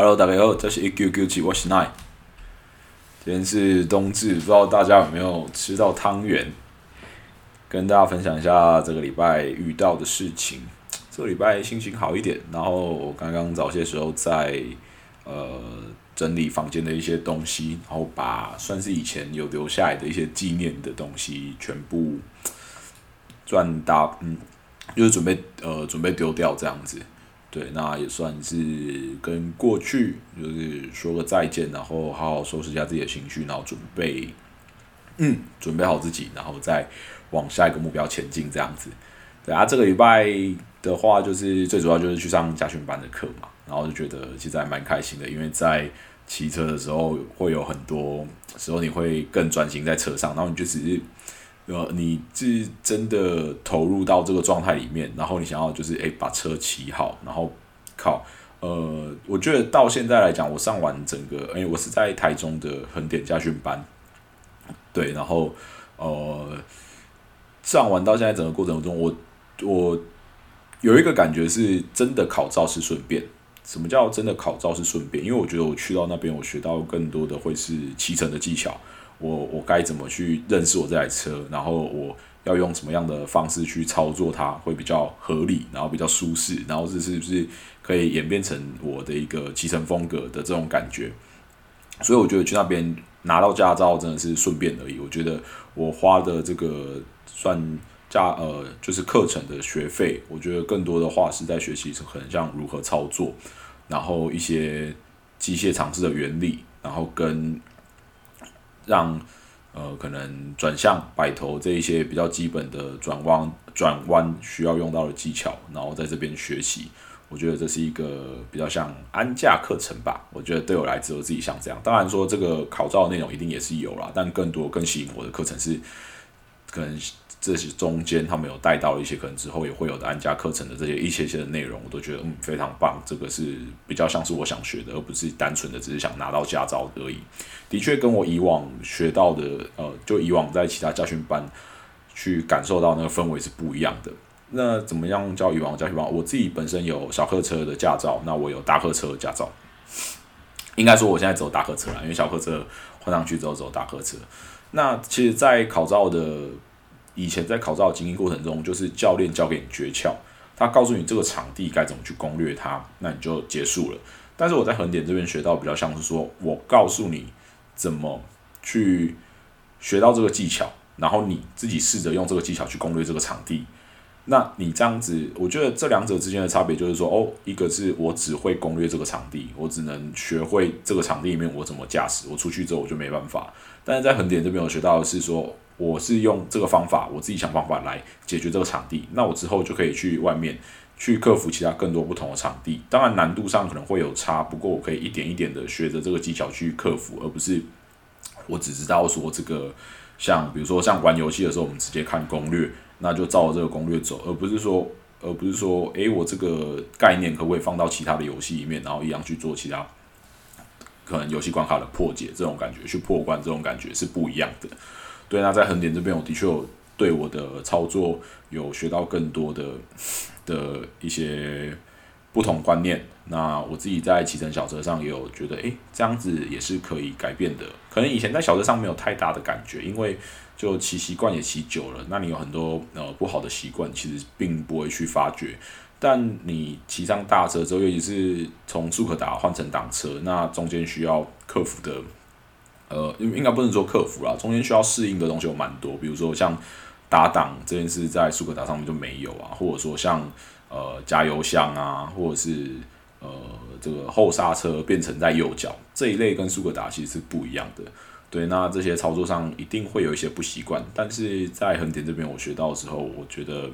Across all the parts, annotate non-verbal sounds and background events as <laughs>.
Hello，大家好，这是一 Q Q 七，我是 Nine。今天是冬至，不知道大家有没有吃到汤圆？跟大家分享一下这个礼拜遇到的事情。这个礼拜心情好一点，然后我刚刚早些时候在呃整理房间的一些东西，然后把算是以前有留下来的一些纪念的东西全部转大，嗯，就是准备呃准备丢掉这样子。对，那也算是跟过去就是说个再见，然后好好收拾一下自己的情绪，然后准备，嗯，准备好自己，然后再往下一个目标前进这样子。对啊，这个礼拜的话，就是最主要就是去上家训班的课嘛，然后就觉得其实还蛮开心的，因为在骑车的时候会有很多时候你会更专心在车上，然后你就只是。呃，你是真的投入到这个状态里面，然后你想要就是诶把车骑好，然后靠，呃，我觉得到现在来讲，我上完整个，诶，我是在台中的横点家训班，对，然后呃，上完到现在整个过程中，我我有一个感觉是真的考照是顺便。什么叫真的考照是顺便？因为我觉得我去到那边，我学到更多的会是骑乘的技巧。我我该怎么去认识我这台车？然后我要用什么样的方式去操作它会比较合理，然后比较舒适，然后这是不是可以演变成我的一个骑乘风格的这种感觉？所以我觉得去那边拿到驾照真的是顺便而已。我觉得我花的这个算驾呃就是课程的学费，我觉得更多的话是在学习可能像如何操作，然后一些机械常识的原理，然后跟。让呃可能转向摆头这一些比较基本的转弯转弯需要用到的技巧，然后在这边学习，我觉得这是一个比较像安驾课程吧。我觉得对我来说，我自己像这样。当然说这个考照的内容一定也是有啦，但更多更吸引我的课程是可能。这些中间他们有带到一些可能之后也会有的安家课程的这些一些些的内容，我都觉得嗯非常棒。这个是比较像是我想学的，而不是单纯的只是想拿到驾照而已。的确跟我以往学到的，呃，就以往在其他家训班去感受到那个氛围是不一样的。那怎么样叫以往家训班？我自己本身有小客车的驾照，那我有大客车的驾照。应该说我现在走大客车了，因为小客车换上去之后走大客车。那其实，在考照的以前在考照的经营过程中，就是教练教给你诀窍，他告诉你这个场地该怎么去攻略它，那你就结束了。但是我在横点这边学到比较像是说，我告诉你怎么去学到这个技巧，然后你自己试着用这个技巧去攻略这个场地。那你这样子，我觉得这两者之间的差别就是说，哦，一个是我只会攻略这个场地，我只能学会这个场地里面我怎么驾驶，我出去之后我就没办法。但是在横点这边我学到的是说。我是用这个方法，我自己想方法来解决这个场地。那我之后就可以去外面去克服其他更多不同的场地。当然难度上可能会有差，不过我可以一点一点的学着这个技巧去克服，而不是我只知道说这个像比如说像玩游戏的时候，我们直接看攻略，那就照着这个攻略走，而不是说而不是说诶，我这个概念可不可以放到其他的游戏里面，然后一样去做其他可能游戏关卡的破解，这种感觉去破关，这种感觉是不一样的。对，那在横点这边，我的确有对我的操作有学到更多的的一些不同观念。那我自己在骑乘小车上也有觉得，诶，这样子也是可以改变的。可能以前在小车上没有太大的感觉，因为就骑习惯也骑久了，那你有很多呃不好的习惯，其实并不会去发觉。但你骑上大车之后，尤其是从速可达换成挡车，那中间需要克服的。呃，应应该不能说克服啦，中间需要适应的东西有蛮多，比如说像打档这件事在苏格达上面就没有啊，或者说像呃加油箱啊，或者是呃这个后刹车变成在右脚这一类跟苏格达其实是不一样的。对，那这些操作上一定会有一些不习惯，但是在横田这边我学到之后，我觉得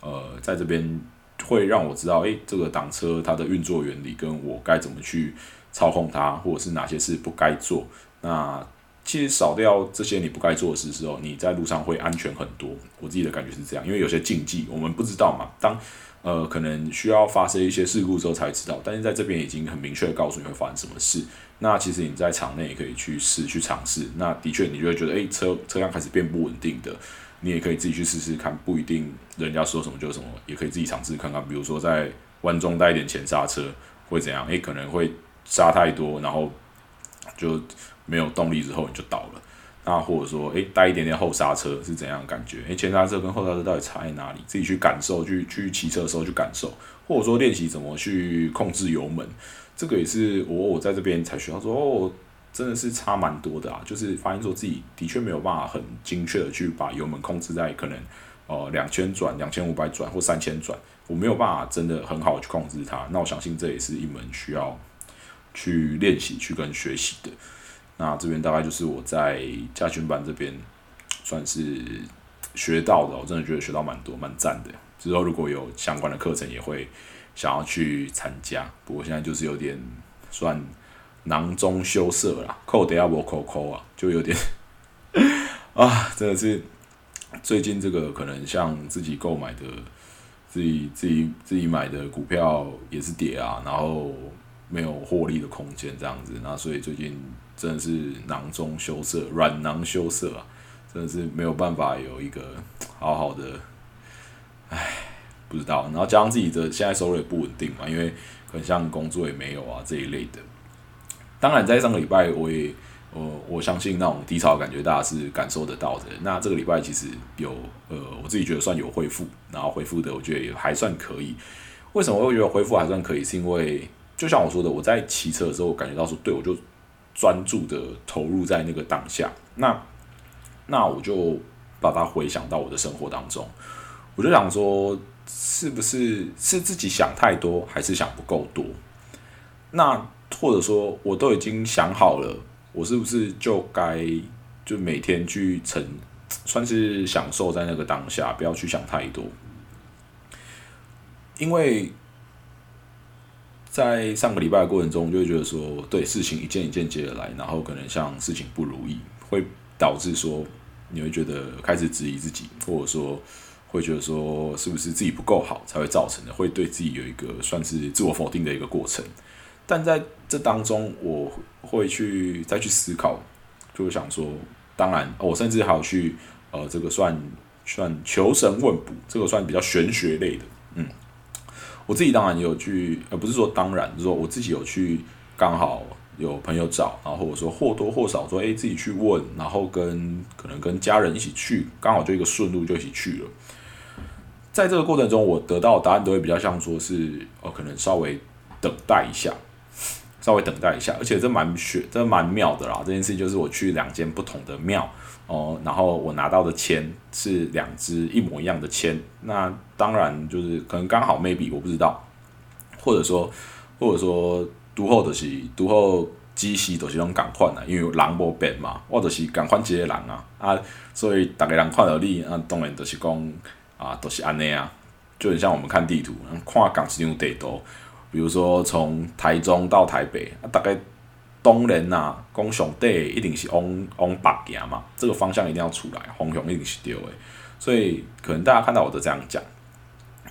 呃在这边会让我知道，诶，这个挡车它的运作原理跟我该怎么去操控它，或者是哪些事不该做。那其实少掉这些你不该做的事之后，你在路上会安全很多。我自己的感觉是这样，因为有些禁忌我们不知道嘛。当呃可能需要发生一些事故之后才知道，但是在这边已经很明确的告诉你会发生什么事。那其实你在场内也可以去试去尝试。那的确你就会觉得，诶，车车辆开始变不稳定的，你也可以自己去试试看，不一定人家说什么就是什么，也可以自己尝试看看。比如说在弯中带一点前刹车会怎样？诶，可能会。刹太多，然后就没有动力之后你就倒了。那或者说，诶，带一点点后刹车是怎样感觉？诶，前刹车跟后刹车到底差在哪里？自己去感受，去去骑车的时候去感受，或者说练习怎么去控制油门，这个也是我我在这边才学到说，哦，真的是差蛮多的啊！就是发现说自己的确没有办法很精确的去把油门控制在可能呃两千转、两千五百转或三千转，我没有办法真的很好的去控制它。那我相信这也是一门需要去练习、去跟学习的。那这边大概就是我在加群版这边算是学到的，我真的觉得学到蛮多，蛮赞的。之后如果有相关的课程，也会想要去参加。不过现在就是有点算囊中羞涩啦，扣得要不扣扣啊，就有点 <laughs> 啊，真的是最近这个可能像自己购买的、自己自己自己买的股票也是跌啊，然后没有获利的空间这样子，那所以最近。真的是囊中羞涩，软囊羞涩啊！真的是没有办法有一个好好的，唉，不知道。然后加上自己的现在收入也不稳定嘛，因为很像工作也没有啊这一类的。当然，在上个礼拜，我也我我相信那种低潮感觉大家是感受得到的。那这个礼拜其实有呃，我自己觉得算有恢复，然后恢复的我觉得也还算可以。为什么会觉得恢复还算可以？是因为就像我说的，我在骑车的时候感觉到说，对我就。专注的投入在那个当下，那那我就把它回想到我的生活当中，我就想说，是不是是自己想太多，还是想不够多？那或者说，我都已经想好了，我是不是就该就每天去成，算是享受在那个当下，不要去想太多，因为。在上个礼拜的过程中，就会觉得说，对事情一件一件接着来，然后可能像事情不如意，会导致说你会觉得开始质疑自己，或者说会觉得说是不是自己不够好才会造成的，会对自己有一个算是自我否定的一个过程。但在这当中，我会去再去思考，就想说，当然，我甚至还有去呃，这个算算求神问卜，这个算比较玄学类的，嗯。我自己当然有去，呃，不是说当然，就是说我自己有去，刚好有朋友找，然后或者说或多或少说，哎，自己去问，然后跟可能跟家人一起去，刚好就一个顺路就一起去了。在这个过程中，我得到的答案都会比较像说是，哦，可能稍微等待一下，稍微等待一下，而且这蛮玄，这蛮妙的啦。这件事情就是我去两间不同的庙。哦，然后我拿到的签是两支一模一样的签，那当然就是可能刚好 maybe 我不知道，或者说或者说读后的是读后机器都是用赶快的，因为人无变嘛，我就是赶快接人啊啊，所以大家人看到你啊，当然都是讲啊都是安尼啊，就很像我们看地图，看港市用地图，比如说从台中到台北啊，大概。东人呐，讲上帝一定是往往北行嘛，这个方向一定要出来，方向一定是对的，所以可能大家看到我都这样讲，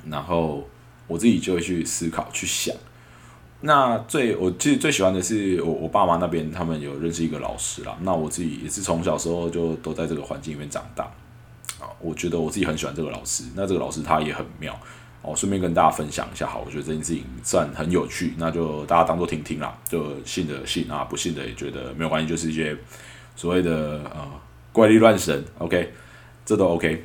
然后我自己就会去思考去想。那最我其实最喜欢的是我我爸妈那边，他们有认识一个老师啦。那我自己也是从小时候就都在这个环境里面长大啊，我觉得我自己很喜欢这个老师。那这个老师他也很妙。哦，顺便跟大家分享一下，好，我觉得这件事情算很有趣，那就大家当做听听啦，就信的信啊，不信的也觉得没有关系，就是一些所谓的呃怪力乱神，OK，这都 OK。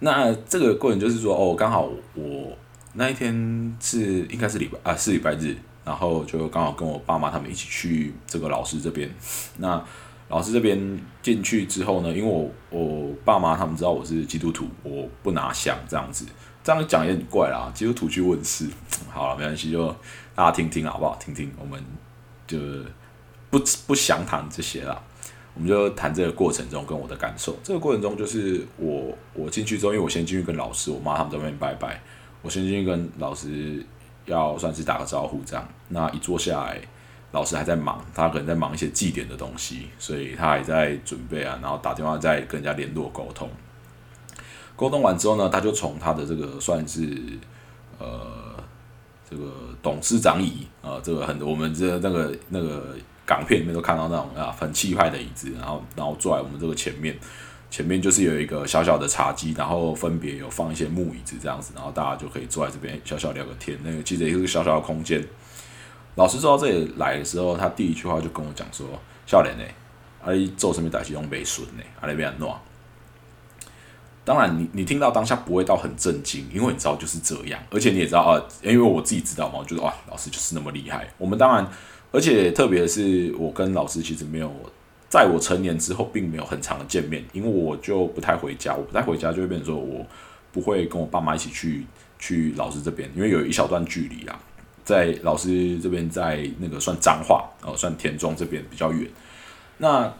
那这个过程就是说，哦，刚好我那一天是应该是礼拜啊，是礼拜日，然后就刚好跟我爸妈他们一起去这个老师这边。那老师这边进去之后呢，因为我我爸妈他们知道我是基督徒，我不拿香这样子。这样讲也很怪啦，基督徒去问事，<tsk> 好了，没关系，就大家听听好不好？听听，我们就不不详谈这些啦，我们就谈这个过程中跟我的感受。这个过程中就是我我进去之后，因为我先进去跟老师，我妈他们在那边拜拜，我先进去跟老师要算是打个招呼，这样。那一坐下来，老师还在忙，他可能在忙一些祭典的东西，所以他还在准备啊，然后打电话在跟人家联络沟通。沟通完之后呢，他就从他的这个算是呃这个董事长椅啊，这个很我们这那个那个港片里面都看到那种啊很气派的椅子，然后然后坐在我们这个前面，前面就是有一个小小的茶几，然后分别有放一些木椅子这样子，然后大家就可以坐在这边小小聊个天。那个其实也是个小小的空间。老师坐到这里来的时候，他第一句话就跟我讲说：“少年呢，啊，你做什么代志拢没顺呢？啊，你变安怎？”当然，你你听到当下不会到很震惊，因为你知道就是这样，而且你也知道啊，因为我自己知道嘛，我觉得哇，老师就是那么厉害。我们当然，而且特别是我跟老师其实没有，在我成年之后并没有很长的见面，因为我就不太回家，我不太回家就会变成说我不会跟我爸妈一起去去老师这边，因为有一小段距离啊，在老师这边在那个算彰化哦，算田中这边比较远。那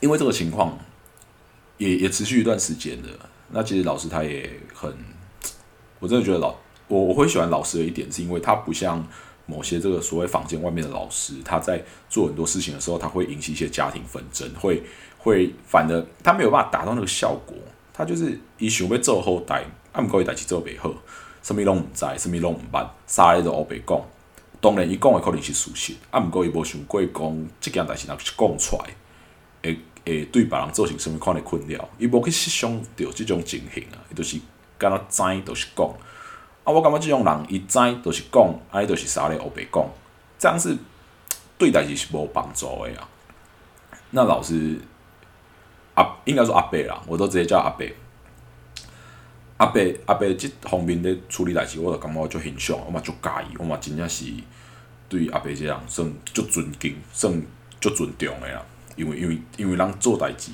因为这个情况。也也持续一段时间的。那其实老师他也很，我真的觉得老我我会喜欢老师的一点，是因为他不像某些这个所谓房间外面的老师，他在做很多事情的时候，他会引起一些家庭纷争，会会反的，他没有办法达到那个效果。他就是以想要做后代，啊毋过伊代志做袂好，什物拢毋知，什物拢毋捌，啥咧都乌白讲。当然伊讲的可能是事实，啊毋过伊无想过讲即件代志若是讲出来，会。会对别人造成什物款的困扰？伊无去设想到即种情形啊，伊就是敢若知，就是讲。啊，我感觉即种人，伊知，就是讲，啊，伊就是啥咧乌白讲，这样是 <tsk> 对代志是无帮助的啊。那老师阿应该说阿伯啦，我都直接叫阿伯。阿伯阿伯即方面咧处理代志，我就感觉足欣赏，我嘛足介意，我嘛真正是对阿伯即个人算足尊敬，算足尊重的啦。因为因为因为人做代志，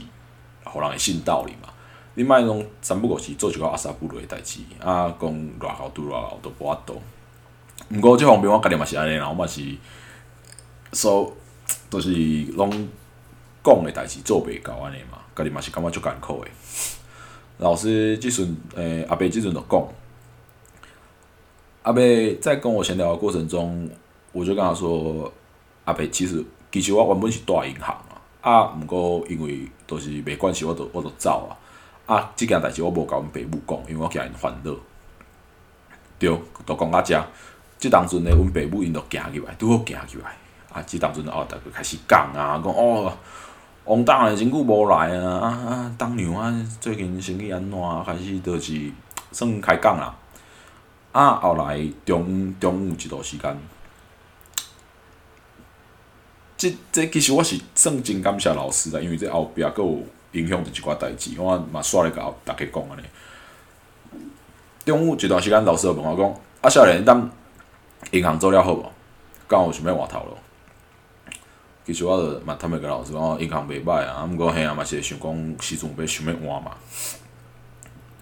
互人会信道理嘛。你莫讲三不五时做一个阿萨布鲁的代志，啊，讲偌好拄偌好都无法度。毋过即方面我家己嘛是安尼啦，我嘛是说，都是拢讲诶代志做袂到安尼嘛，家己嘛是感觉足艰苦诶。老师即阵诶，阿伯即阵就讲，阿伯在跟我闲聊的过程中，我就跟他说，阿伯其实其实我原本是大银行。啊，毋过因为都是袂关系，我都我都走啊。啊，即件代志我无甲阮爸母讲，因为我惊因烦恼。对，都讲到遮。即当阵呢，阮爸母因都行入来，拄好行入来。啊，即当阵哦，逐个开始讲啊，讲哦，王大诶真久无来啊，啊啊，当娘啊，最近生意安怎？开始就是算开讲啦。啊，后来中中午一段时间。即即其实我是算真感谢老师啦，因为这后壁佫有影响着一寡代志，我嘛煞咧甲逐家讲安尼。中午一段时间，老师就问我讲：“啊，少年，咱银行做了好无？敢有想要换头路？”其实我着嘛，坦白甲老师讲，银行袂歹啊，毋过嘿啊，嘛是会想讲时阵要想要换嘛。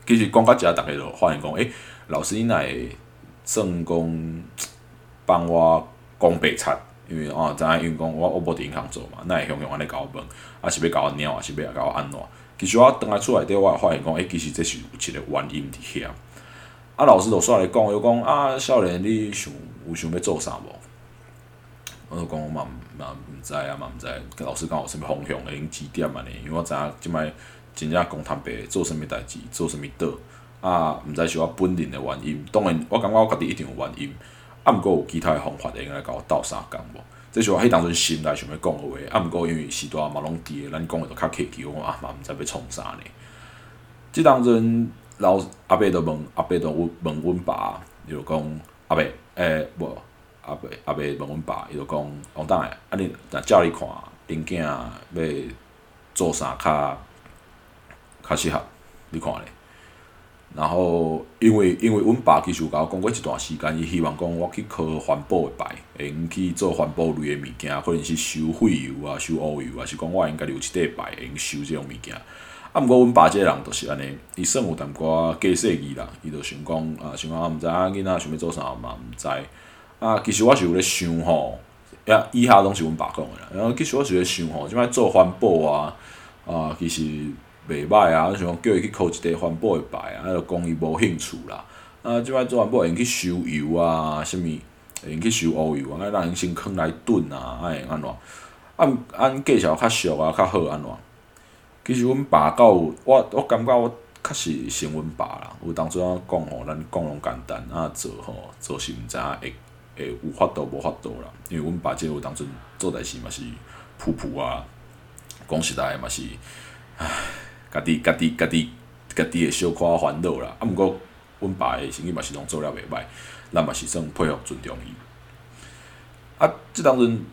其实讲到遮，逐家就发现讲：“诶，老师，你若会算讲帮我讲白贼。”因为哦，知影因讲我我无伫银行做嘛，那会向向安尼甲我问，啊是要甲我鸟，啊是要甲我安怎？其实我倒来厝内底，我发现讲，诶，其实这是有一个原因伫遐。啊，老师就煞来讲，又讲啊，少年你想有想要做啥无？我就讲我嘛嘛毋知啊，嘛毋知。老师讲有啥物方向会指点安尼？因为我知影即摆真正讲坦白，做啥物代志，做啥物倒，啊，毋知是我本人的原因。当然，我感觉我家己一定有原因。啊，毋过有其他诶方法会用来甲我斗相共无？即是我迄当阵心内想要讲诶话。啊，毋过因为时代嘛拢伫诶，咱讲诶都较客气，我啊嘛毋知要创啥呢？即当阵老阿伯都问阿伯都问问阮爸，伊就讲阿伯诶，无阿伯阿伯问阮爸，伊就讲王当诶，啊你若照你看，恁囝要做啥较较适合？你看咧？然后，因为因为阮爸其实有甲我讲过一段时间，伊希望讲我去考环保诶牌，会用去做环保类诶物件，可能是收废油啊、收乌油啊，是讲我应该留一块牌，会用收即种物件。啊，毋过阮爸即个人就是安尼，伊算有淡薄仔假设意啦，伊就想讲啊，想讲毋知影囡仔想要做啥嘛，毋知。啊，其实我是有咧想吼，呀，以下拢是阮爸讲诶啦。然后其实我是咧想吼，即摆做环保啊，啊，其实。袂歹啊！我想讲叫伊去考一个环保的牌啊，啊，就讲伊无兴趣啦。啊，即摆做环保会用去收油啊，啥物会用去收乌油啊，啊，让因先囥来炖啊，啊，会安怎？按按介绍较俗啊，较好安怎？其实阮爸到有我我感觉我确实像阮爸啦。有当初啊讲吼，咱讲拢简单啊，做吼做是毋知影会会有法度无法度啦。因为阮爸即有当初做代志嘛是噗噗啊，讲实在嘛是，唉。家己家己家己家己会小可烦恼啦，啊，毋过阮爸诶生意嘛是拢做了袂歹，咱嘛是算配合尊重伊。啊，即当阵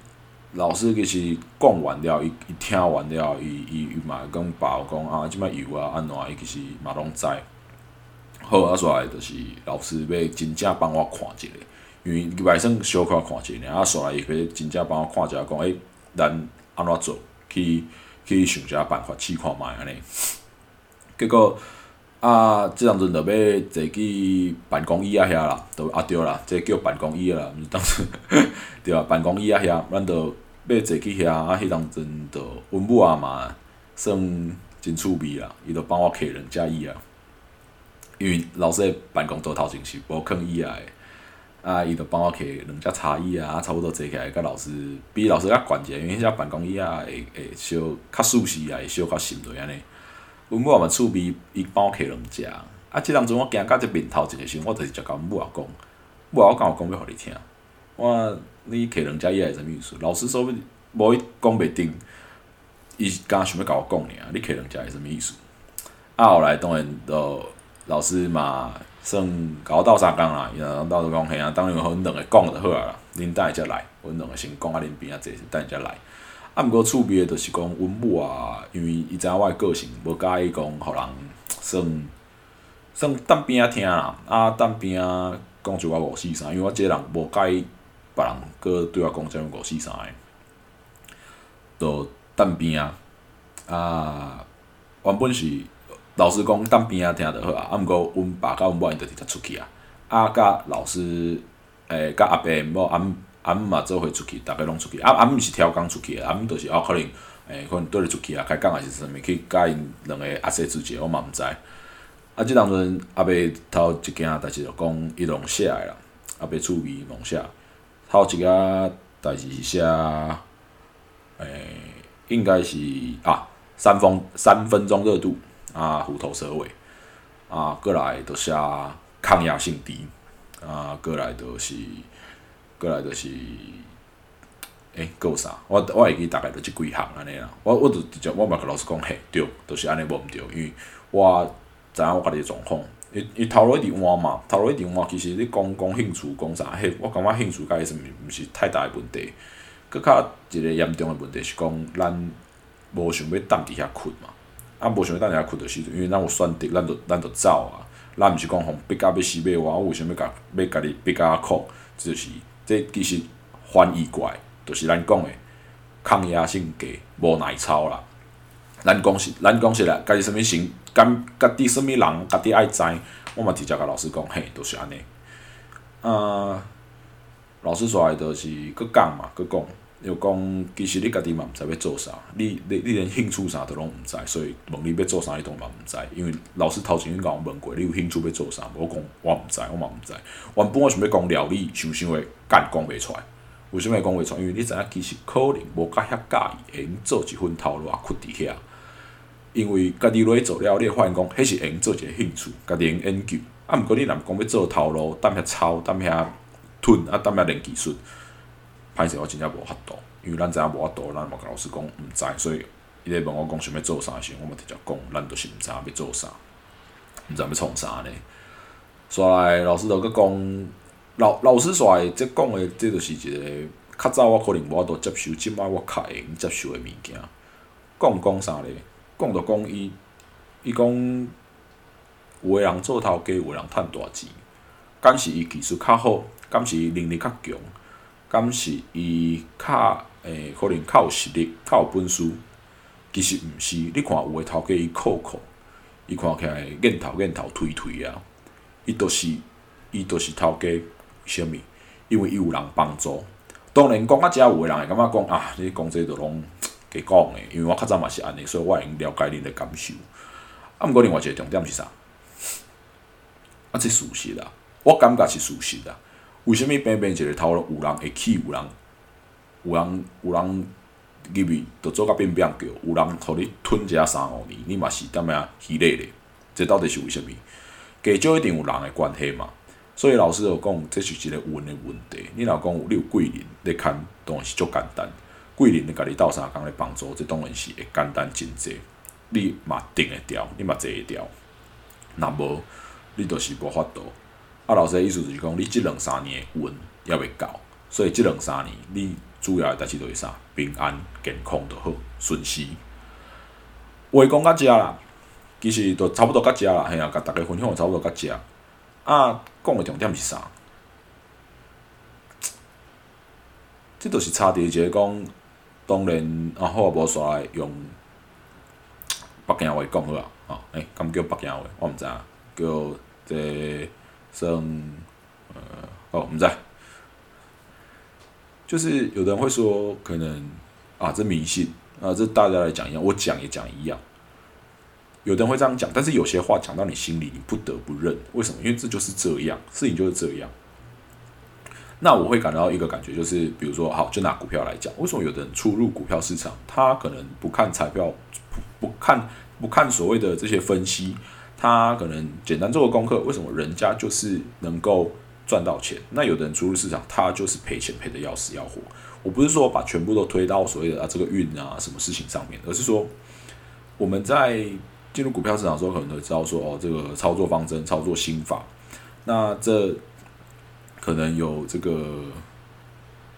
老师计是讲完了，伊伊听完了，伊伊伊嘛讲爸讲啊，即摆油啊安怎，伊其实嘛拢知。好啊，煞来就是老师要真正帮我看一下，因为外省小可看一下，啊，煞来伊要真正帮我看一下，讲诶，咱安怎做，去去想一下办法试看卖安尼。结果啊，即当阵着要坐去办公椅啊遐啦，都啊对啦，这叫办公椅啦，毋是当时 <laughs> 对啊，办公椅啊遐，咱着要坐去遐，啊，迄当阵着阮母啊嘛，算真趣味啦，伊着帮我摕两只椅啊。因为老师诶办公桌头前是无囥椅啊，啊，伊就帮我摕两只茶椅啊，差不多坐起来，甲老师比老师较悬者，因为迄只办公椅啊会会小较舒适啊，会小较沉落安尼。阮母也嘛厝边，伊帮我摕两只，啊，即当阵我行到即面头一个时，我著是直甲阮母仔讲，母仔我敢有讲要互你听，我你摕两只椅是啥物意思？老师说无伊讲袂定，伊敢想要甲我讲尔，你摕两只是啥物意思？啊，后来当然着。老师嘛，算甲我斗相共啦，然后斗相共嘿啊，当然阮两个讲就好啊啦。恁等下才来，阮两个先讲啊，恁边仔坐，等下才来。啊，毋过趣味诶，就是讲阮母啊，因为伊知影我诶个性，无介意讲互人算算等边仔听啦。啊，等边仔讲一我五四三，因为我即个人无介意别人搁对我讲种五四三诶，就等边仔啊，原本是。老师讲，当边仔听着好啊。啊，毋过阮爸甲阮某因着直接出去啊。啊，甲老师，诶，甲阿伯某暗暗嘛做伙出去，逐个拢出去。啊，暗毋是挑工出去，暗毋就是哦，可能诶，可能缀咧出去啊，开讲还是啥物去甲因两个阿叔之间，我嘛毋知。啊，即当阵阿伯头一件代志就讲伊拢写诶啦，阿伯趣味拢写。头一个代志是写，诶，应该是啊，三分三分钟热度。啊，虎头蛇尾，啊，过来都是抗压性低，啊，过来都是，过来都是，诶，够啥？我我会记大概都即几项安尼啦。我我就直接我嘛甲老师讲，嘿，对，都是安尼无毋对，因为我知影我家己状况。伊伊头路一直换嘛，头路一直换，其实你讲讲兴趣讲啥，嘿，我感觉兴趣甲伊是毋是太大诶问题。搁较一个严重诶问题是讲，咱无想要踮伫遐困嘛。啊，无想要等下困着时阵，因为咱有选择，咱就咱就走啊。咱毋是讲互逼甲要死要活，我为虾物甲要家己逼甲苦？就是这其实翻译过来，就是咱讲诶抗压性低，无耐操啦。咱讲是，咱讲是啦，家己啥物型，干家己啥物人，家己爱知。我嘛直接甲老师讲，嘿，都是安尼。啊，老师出来着是佫讲嘛，佫讲。又讲，其实你家己嘛毋知要做啥，你你你连兴趣啥都拢毋知，所以问你要做啥，你都嘛毋知。因为老师头前已经甲我问过，你有兴趣要做啥？无我讲我毋知，我嘛毋知。原本我想要讲料理，想想诶，干讲袂出来。为什物会讲袂出？因为你知影，其实可能无甲遐介意，会用做一份头路啊，屈伫遐。因为家己落去做了，你会发现讲，迄是会用做一个兴趣，家己用研究。啊，毋过你若讲要做头路，踮遐抄，踮遐吞，啊，踮遐练技术。歹势我真正无法度，因为咱知影无法度，咱嘛甲老师讲毋知，所以伊咧问我讲想要做啥时，我嘛直接讲，咱著是毋知影要做啥，毋知要创啥呢？煞来老师著佫讲，老老师煞来即讲诶，即著是一个较早我可能无法度接受，即摆我较会用接受诶物件。讲讲啥咧？讲著讲伊，伊讲有诶人做头家，有诶人趁大钱，敢是伊技术较好，敢是伊能力较强。敢是伊较诶，可能较有实力、较有本事，其实毋是。你看有诶头家伊靠靠，伊看起来瘾头瘾头推推啊，伊都是伊都是头家，虾物？因为伊有人帮助。当然讲啊，遮有诶人会感觉讲啊，你讲这都拢假讲诶，因为我较早嘛是安尼，所以我会用了解恁诶感受。啊，毋过另外一个重点是啥？啊，这事实啊，我感觉是事实啊。为虾物偏偏一个头路有人会起，有人有人有人入去，着做甲变变叫，有人互你吞一下三五年，你嘛是踮遐虚累咧？这到底是为虾物？加少一定有人诶关系嘛。所以老师就讲，这是一个运诶问题。你若讲你有贵人咧看，当然是足简单。贵人咧甲你斗相共咧帮助，这当然是会简单真济。你嘛顶会调，你嘛坐会调。若无，你着是无法度。啊，老师的意思就是讲，你即两三年运也未到，所以即两三年，你主要诶代志就是啥？平安、健康就好，顺时。话讲到遮啦，其实都差不多到遮啦，嘿啊，甲逐个分享差不多到遮。啊，讲诶重点是啥？即著是差伫一个讲，当然啊好啊，无煞来用北京话讲好啊，吼，诶，敢叫北京话？我毋知影，叫这算呃，哦，我们在。就是有的人会说，可能啊，这迷信啊，这大家来讲一样，我讲也讲一样。有的人会这样讲，但是有些话讲到你心里，你不得不认。为什么？因为这就是这样，事情就是这样。那我会感到一个感觉，就是比如说，好，就拿股票来讲，为什么有的人出入股票市场，他可能不看彩票，不看不看所谓的这些分析，他可能简单做个功课，为什么人家就是能够？赚到钱，那有的人出入市场，他就是赔钱赔的要死要活。我不是说把全部都推到所谓的啊这个运啊什么事情上面，而是说我们在进入股票市场的时候，可能都知道说哦这个操作方针、操作心法。那这可能有这个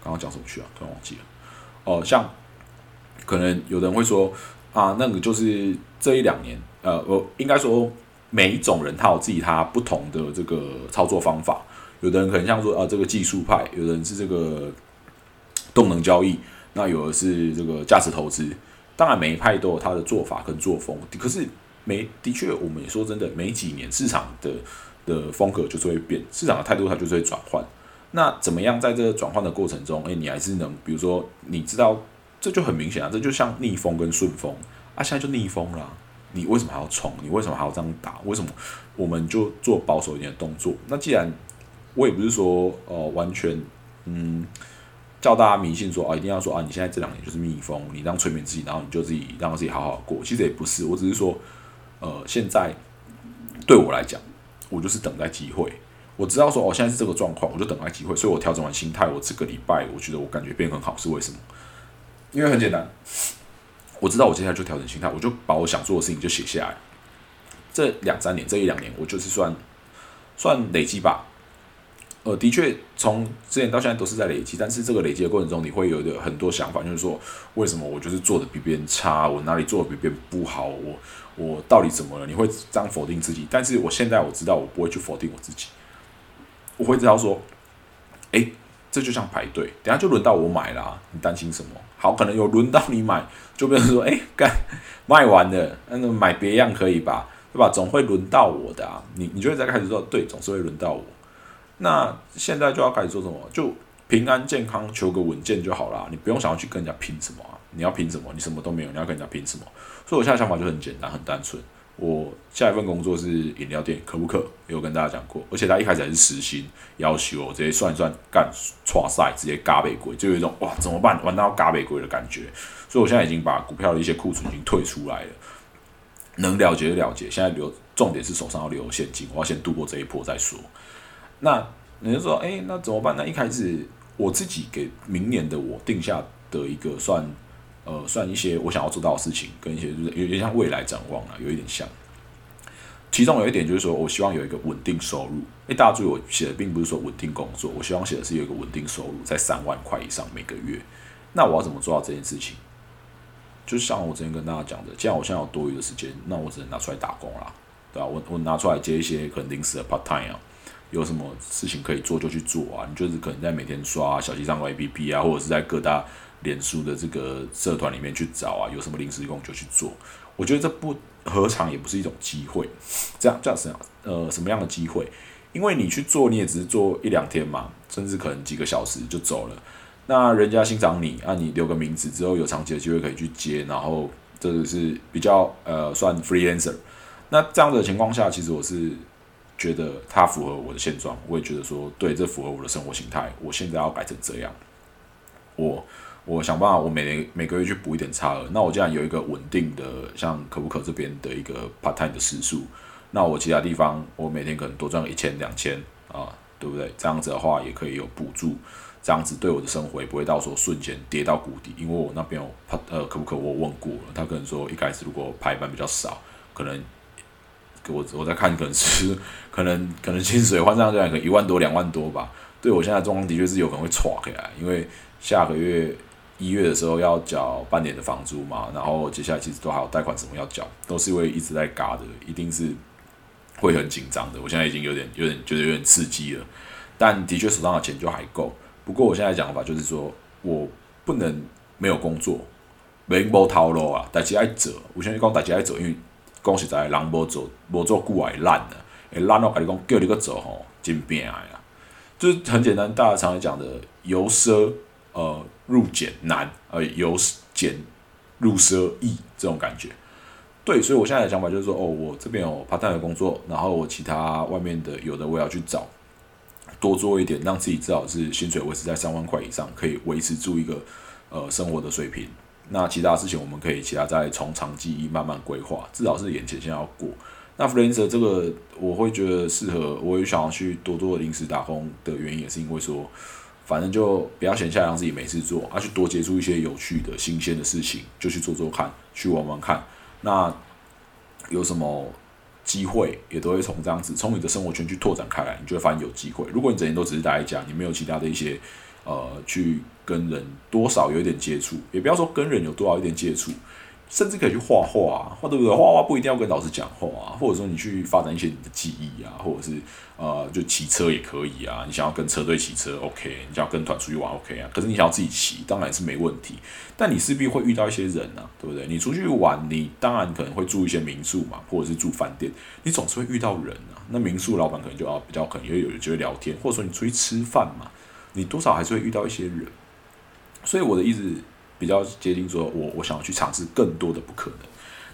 刚刚讲什么去啊？突然忘记了。哦，像可能有的人会说啊，那个就是这一两年，呃，我应该说每一种人他有自己他不同的这个操作方法。有的人可能像说啊，这个技术派；有的人是这个动能交易；那有的是这个价值投资。当然，每一派都有他的做法跟作风。可是，每的确，我们也说真的，每几年市场的的风格就是会变，市场的态度它就是会转换。那怎么样在这个转换的过程中，哎，你还是能，比如说，你知道，这就很明显啊，这就像逆风跟顺风啊，现在就逆风了，你为什么还要冲？你为什么还要这样打？为什么我们就做保守一点的动作？那既然我也不是说，呃，完全，嗯，叫大家迷信说啊，一定要说啊，你现在这两年就是蜜蜂，你当催眠自己，然后你就自己让自己好好过。其实也不是，我只是说，呃，现在对我来讲，我就是等待机会。我知道说，哦，现在是这个状况，我就等待机会。所以我调整完心态，我这个礼拜我觉得我感觉变很好，是为什么？因为很简单，我知道我接下来就调整心态，我就把我想做的事情就写下来。这两三年，这一两年，我就是算算累积吧。呃，的确，从之前到现在都是在累积，但是这个累积的过程中，你会有的很多想法，就是说，为什么我就是做的比别人差，我哪里做的比别人不好，我我到底怎么了？你会这样否定自己？但是我现在我知道，我不会去否定我自己，我会知道说，哎，这就像排队，等下就轮到我买了，你担心什么？好，可能有轮到你买，就变成说，哎，干卖完了，那买别样可以吧？对吧？总会轮到我的啊，你你就会在开始说，对，总是会轮到我。那现在就要开始做什么？就平安健康，求个稳健就好啦。你不用想要去跟人家拼什么啊！你要拼什么？你什么都没有，你要跟人家拼什么？所以我现在想法就很简单，很单纯。我下一份工作是饮料店，可不可？有跟大家讲过，而且他一开始还是实薪要求，我直接算一算，干错赛，直接嘎背贵，就有一种哇怎么办？玩到嘎背贵的感觉。所以我现在已经把股票的一些库存已经退出来了，能了结就了结。现在留重点是手上要留现金，我要先度过这一波再说。那你就说，哎，那怎么办？那一开始我自己给明年的我定下的一个算，呃，算一些我想要做到的事情，跟一些就是有点像未来展望啊，有一点像。其中有一点就是说我希望有一个稳定收入。哎，大家注意，我写的并不是说稳定工作，我希望写的是有一个稳定收入在三万块以上每个月。那我要怎么做到这件事情？就像我之前跟大家讲的，既然我现在有多余的时间，那我只能拿出来打工啦，对吧？我我拿出来接一些可能临时的 part time 啊。有什么事情可以做就去做啊！你就是可能在每天刷小鸡上 A P P 啊，或者是在各大脸书的这个社团里面去找啊，有什么临时工就去做。我觉得这不何尝也不是一种机会？这样这样是呃什么样的机会？因为你去做你也只是做一两天嘛，甚至可能几个小时就走了。那人家欣赏你啊，你留个名字之后有长期的机会可以去接，然后这个是比较呃算 freelancer。那这样的情况下，其实我是。觉得它符合我的现状，我也觉得说，对，这符合我的生活形态。我现在要改成这样，我我想办法，我每年每个月去补一点差额。那我既然有一个稳定的，像可不可这边的一个 part time 的时数，那我其他地方我每天可能多赚个一千两千啊，对不对？这样子的话也可以有补助，这样子对我的生活也不会到时候瞬间跌到谷底。因为我那边有 part 呃可不可我问过了，他可能说一开始如果排班比较少，可能。我我在看，可能是可能可能薪水换算下来可能一万多两万多吧。对我现在状况的确是有可能会垮起来，因为下个月一月的时候要缴半年的房租嘛，然后接下来其实都还有贷款什么要缴，都是因为一直在嘎的，一定是会很紧张的。我现在已经有点有点觉得有点刺激了，但的确手上的钱就还够。不过我现在讲法就是说我不能没有工作，没无头路啊，代志爱做。我现在讲代志爱做，因为讲实在，人无做无做久会烂的，会烂我跟你讲，叫你个做吼，真变啊！就是很简单，大家常常讲的由奢呃入俭难，呃由俭入奢易这种感觉。对，所以我现在的想法就是说，哦，我这边有 part time 的工作，然后我其他外面的有的我要去找，多做一点，让自己至少是薪水维持在三万块以上，可以维持住一个呃生活的水平。那其他事情我们可以其他再从长计议慢慢规划，至少是眼前先要过。那 freelancer 这个我会觉得适合，我也想要去多多临时打工的原因，也是因为说，反正就不要闲下来让自己没事做，而去多接触一些有趣的新鲜的事情，就去做做看，去玩玩看。那有什么机会，也都会从这样子，从你的生活圈去拓展开来，你就会发现有机会。如果你整天都只是待在家，你没有其他的一些呃，去跟人多少有一点接触，也不要说跟人有多少一点接触。甚至可以去画画啊，或对不对？画画不一定要跟老师讲话啊，或者说你去发展一些你的记忆啊，或者是呃，就骑车也可以啊。你想要跟车队骑车，OK；你想要跟团出去玩，OK 啊。可是你想要自己骑，当然是没问题。但你势必会遇到一些人啊，对不对？你出去玩，你当然可能会住一些民宿嘛，或者是住饭店，你总是会遇到人啊。那民宿老板可能就要比较可能也有机会聊天，或者说你出去吃饭嘛，你多少还是会遇到一些人。所以我的意思。比较接近说，我我想要去尝试更多的不可能，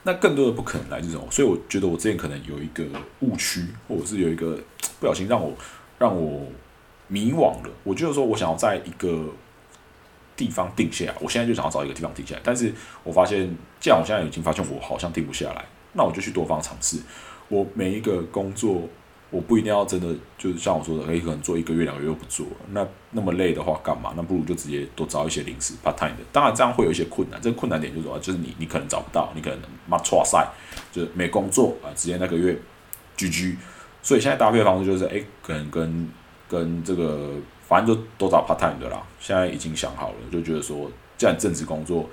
那更多的不可能来自什么？所以我觉得我之前可能有一个误区，或者是有一个不小心让我让我迷惘了。我觉得说我想要在一个地方定下来，我现在就想要找一个地方定下来。但是我发现，既然我现在已经发现我好像定不下来，那我就去多方尝试。我每一个工作。我不一定要真的就是像我说的，可以可能做一个月两个月又不做，那那么累的话干嘛？那不如就直接多找一些临时 part time 的。当然这样会有一些困难，这个困难点就是说，就是你你可能找不到，你可能妈错赛，就是没工作啊，直接那个月 GG。所以现在搭配的方式就是，哎，可能跟跟这个反正就都找 part time 的啦。现在已经想好了，就觉得说，既然正职工作。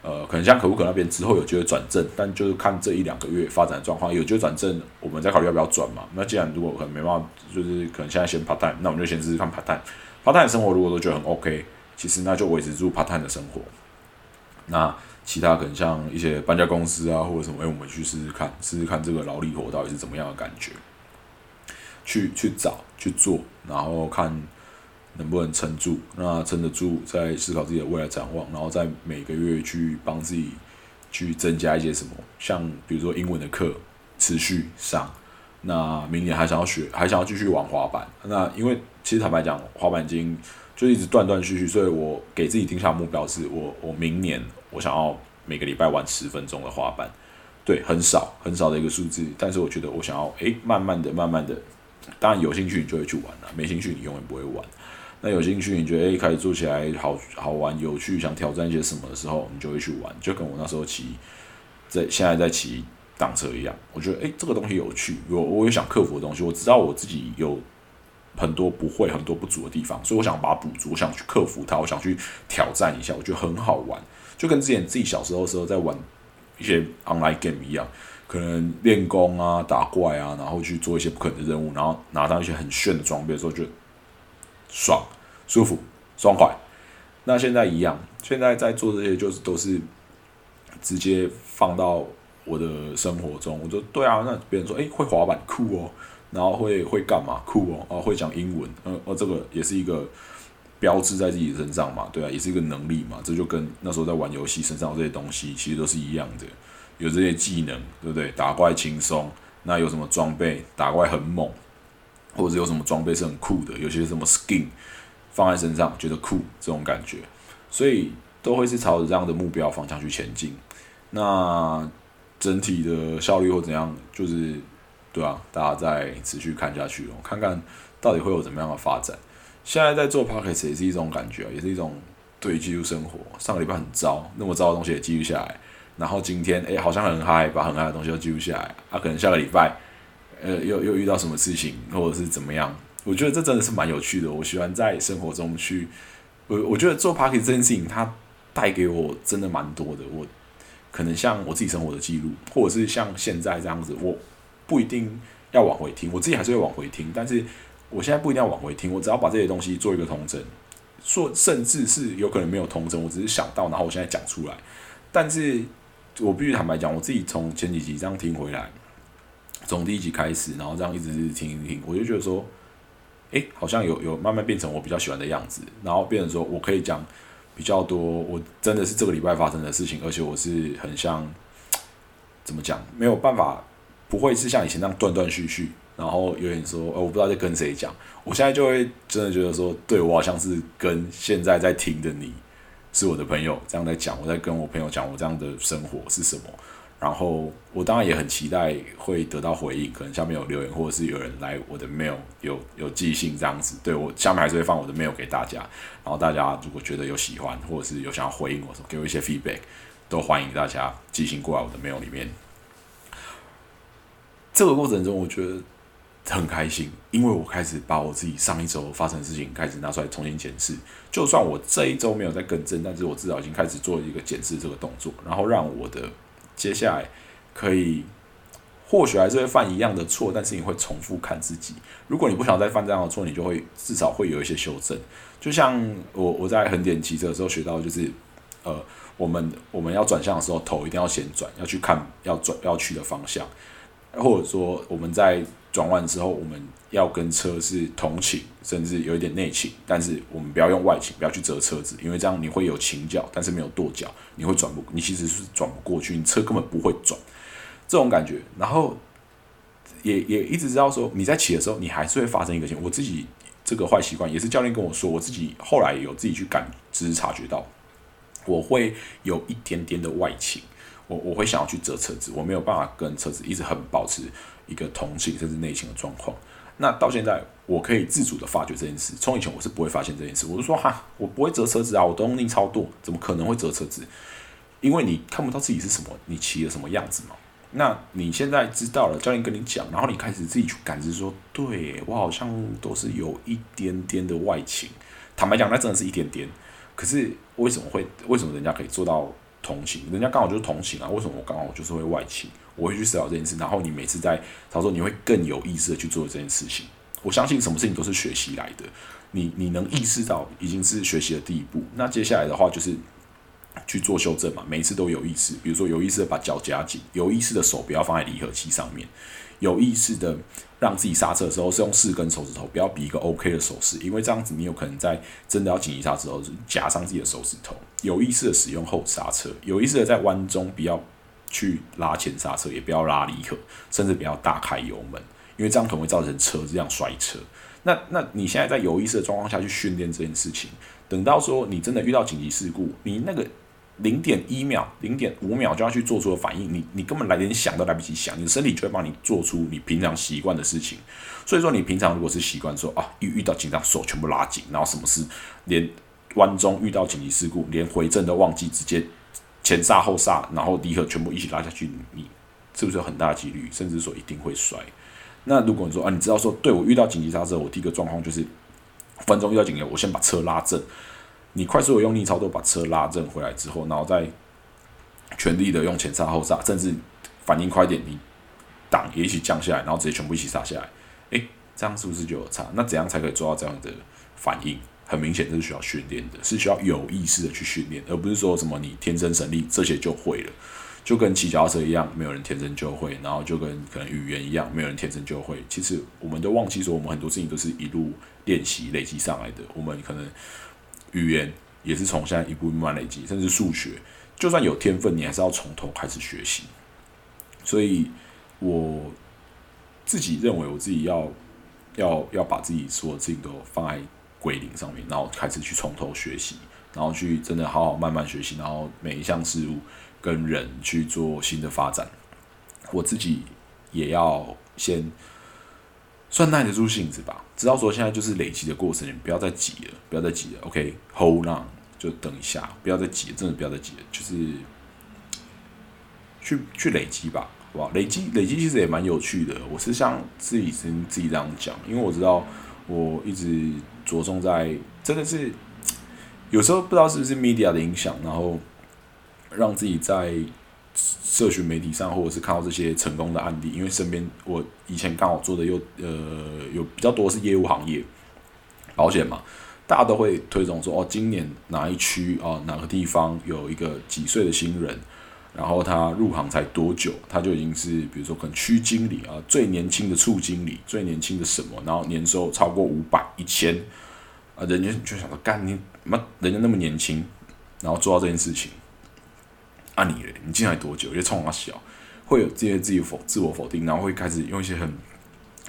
呃，可能像可不可那边之后有机会转正，但就是看这一两个月发展状况，有机会转正，我们再考虑要不要转嘛。那既然如果可能没办法，就是可能现在先 part time，那我们就先试试看 part time。part time 生活如果都觉得很 OK，其实那就维持住 part time 的生活。那其他可能像一些搬家公司啊，或者什么，哎，我们去试试看，试试看这个劳力活到底是怎么样的感觉，去去找去做，然后看。能不能撑住？那撑得住，在思考自己的未来展望，然后在每个月去帮自己去增加一些什么，像比如说英文的课持续上。那明年还想要学，还想要继续玩滑板。那因为其实坦白讲，滑板已经就一直断断续续，所以我给自己定下目标是，我我明年我想要每个礼拜玩十分钟的滑板。对，很少很少的一个数字，但是我觉得我想要诶，慢慢的、慢慢的，当然有兴趣你就会去玩了，没兴趣你永远不会玩。那有兴趣，你觉得诶开始做起来好好玩、有趣，想挑战一些什么的时候，你就会去玩，就跟我那时候骑在现在在骑挡车一样。我觉得诶这个东西有趣，我我也想克服的东西，我知道我自己有很多不会、很多不足的地方，所以我想把它补足，我想去克服它，我想去挑战一下，我觉得很好玩，就跟之前自己小时候的时候在玩一些 online game 一样，可能练功啊、打怪啊，然后去做一些不可能的任务，然后拿到一些很炫的装备的时候，就。爽、舒服、爽快，那现在一样，现在在做这些就是都是直接放到我的生活中。我说对啊，那别人说哎会滑板酷哦，然后会会干嘛酷哦，啊会讲英文，呃呃这个也是一个标志在自己身上嘛，对啊，也是一个能力嘛。这就跟那时候在玩游戏身上这些东西其实都是一样的，有这些技能，对不对？打怪轻松，那有什么装备打怪很猛。或者有什么装备是很酷的，有些什么 skin 放在身上觉得酷这种感觉，所以都会是朝着这样的目标方向去前进。那整体的效率或怎样，就是对啊，大家再持续看下去哦，看看到底会有怎么样的发展。现在在做 p o c k e t 也是一种感觉啊，也是一种对记录生活。上个礼拜很糟，那么糟的东西也记录下来，然后今天哎好像很嗨，把很嗨的东西都记录下来。啊，可能下个礼拜。呃，又又遇到什么事情，或者是怎么样，我觉得这真的是蛮有趣的。我喜欢在生活中去，我我觉得做 p a r k y 这件事情，它带给我真的蛮多的。我可能像我自己生活的记录，或者是像现在这样子，我不一定要往回听，我自己还是会往回听。但是我现在不一定要往回听，我只要把这些东西做一个通证，说甚至是有可能没有通证，我只是想到，然后我现在讲出来。但是我必须坦白讲，我自己从前几集这样听回来，从第一集开始，然后这样一直听一听，我就觉得说。诶，好像有有慢慢变成我比较喜欢的样子，然后变成说我可以讲比较多，我真的是这个礼拜发生的事情，而且我是很像怎么讲，没有办法，不会是像以前那样断断续续，然后有点说，呃，我不知道在跟谁讲，我现在就会真的觉得说，对我好像是跟现在在听的你是我的朋友这样在讲，我在跟我朋友讲我这样的生活是什么。然后我当然也很期待会得到回应，可能下面有留言，或者是有人来我的 mail 有有寄信这样子，对我下面还是会放我的 mail 给大家。然后大家如果觉得有喜欢，或者是有想要回应我，给我一些 feedback，都欢迎大家寄信过来我的 mail 里面。这个过程中我觉得很开心，因为我开始把我自己上一周发生的事情开始拿出来重新检视。就算我这一周没有在更正，但是我至少已经开始做一个检视这个动作，然后让我的。接下来可以，或许还是会犯一样的错，但是你会重复看自己。如果你不想再犯这样的错，你就会至少会有一些修正。就像我我在横点骑车的时候学到，就是呃，我们我们要转向的时候，头一定要先转，要去看要转要去的方向，或者说我们在转弯之后，我们。要跟车是同倾，甚至有一点内倾，但是我们不要用外倾，不要去折车子，因为这样你会有倾角，但是没有跺脚，你会转不，你其实是转不过去，你车根本不会转，这种感觉。然后也也一直知道说，你在骑的时候，你还是会发生一个情况。我自己这个坏习惯也是教练跟我说，我自己后来有自己去感知察觉到，我会有一点点的外倾，我我会想要去折车子，我没有办法跟车子一直很保持一个同倾甚至内倾的状况。那到现在，我可以自主的发觉这件事。从以前我是不会发现这件事，我就说哈，我不会折车子啊，我都用力超度，怎么可能会折车子？因为你看不到自己是什么，你骑的什么样子嘛。那你现在知道了，教练跟你讲，然后你开始自己去感知，说对我好像都是有一点点的外倾。坦白讲，那真的是一点点。可是为什么会？为什么人家可以做到同情？人家刚好就是同情啊？为什么我刚好就是会外勤？我会去思考这件事，然后你每次在操作，你会更有意识的去做这件事情。我相信什么事情都是学习来的，你你能意识到已经是学习的第一步。那接下来的话就是去做修正嘛，每一次都有意识，比如说有意识的把脚夹紧，有意识的手不要放在离合器上面，有意识的让自己刹车的时候是用四根手指头，不要比一个 OK 的手势，因为这样子你有可能在真的要紧急刹车时候夹上自己的手指头。有意识的使用后刹车，有意识的在弯中不要。去拉前刹车，也不要拉离合，甚至不要大开油门，因为这样可能会造成车这样摔车。那那你现在在有意识的状况下去训练这件事情，等到说你真的遇到紧急事故，你那个零点一秒、零点五秒就要去做出的反应，你你根本来连想都来不及想，你的身体就会帮你做出你平常习惯的事情。所以说，你平常如果是习惯说啊，一遇到紧张手全部拉紧，然后什么事连弯中遇到紧急事故，连回正都忘记，直接。前刹后刹，然后离合全部一起拉下去，你是不是有很大几率，甚至说一定会摔？那如果你说啊，你知道说，对我遇到紧急刹车，我第一个状况就是分钟遇到紧急，我先把车拉正。你快速的用力操作把车拉正回来之后，然后再全力的用前刹后刹，甚至反应快点，你档也一起降下来，然后直接全部一起刹下来。诶，这样是不是就有差？那怎样才可以做到这样的反应？很明显，这是需要训练的，是需要有意识的去训练，而不是说什么你天生神力这些就会了，就跟骑脚车一样，没有人天生就会，然后就跟可能语言一样，没有人天生就会。其实我们都忘记说，我们很多事情都是一路练习累积上来的。我们可能语言也是从现在一步慢慢累积，甚至数学，就算有天分，你还是要从头开始学习。所以我自己认为，我自己要要要把自己所有事情都放在。归零上面，然后开始去从头学习，然后去真的好好慢慢学习，然后每一项事物跟人去做新的发展。我自己也要先算耐得住性子吧，知道说现在就是累积的过程，不要再急了，不要再急了。OK，hold on，就等一下，不要再急，真的不要再急了，就是去去累积吧，好吧？累积累积其实也蛮有趣的。我是像自己跟自己这样讲，因为我知道。我一直着重在，真的是 <tsk> 有时候不知道是不是 media 的影响，然后让自己在社群媒体上，或者是看到这些成功的案例，因为身边我以前刚好做的又呃有比较多是业务行业，保险嘛。大家都会推崇说，哦，今年哪一区啊，哪个地方有一个几岁的新人，然后他入行才多久，他就已经是，比如说可能区经理啊，最年轻的处经理，最年轻的什么，然后年收超过五百、一千，啊，人家就想说，干你妈，人家那么年轻，然后做到这件事情，啊你，你进来多久？越冲他小，会有这些自己否自我否定，然后会开始用一些很。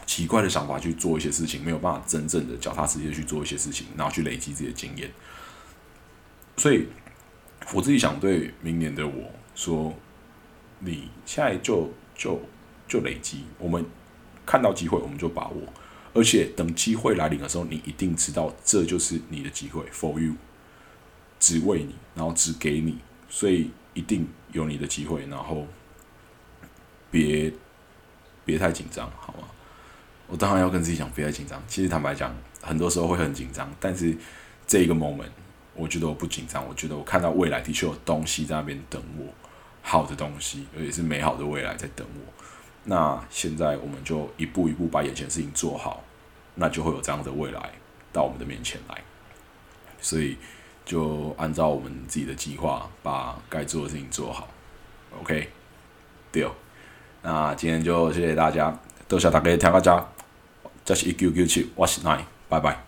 奇怪的想法去做一些事情，没有办法真正的脚踏实地去做一些事情，然后去累积自己的经验。所以，我自己想对明年的我说：，你现在就就就累积，我们看到机会我们就把握，而且等机会来临的时候，你一定知道这就是你的机会，for you，只为你，然后只给你，所以一定有你的机会，然后别别太紧张，好吗？我当然要跟自己讲，别太紧张。其实坦白讲，很多时候会很紧张，但是这一个 moment，我觉得我不紧张。我觉得我看到未来的确有东西在那边等我，好的东西，而且是美好的未来在等我。那现在我们就一步一步把眼前的事情做好，那就会有这样的未来到我们的面前来。所以就按照我们自己的计划，把该做的事情做好。OK，对。那今天就谢谢大家，多谢大家听到这。这是一九九七，我是奈，拜拜。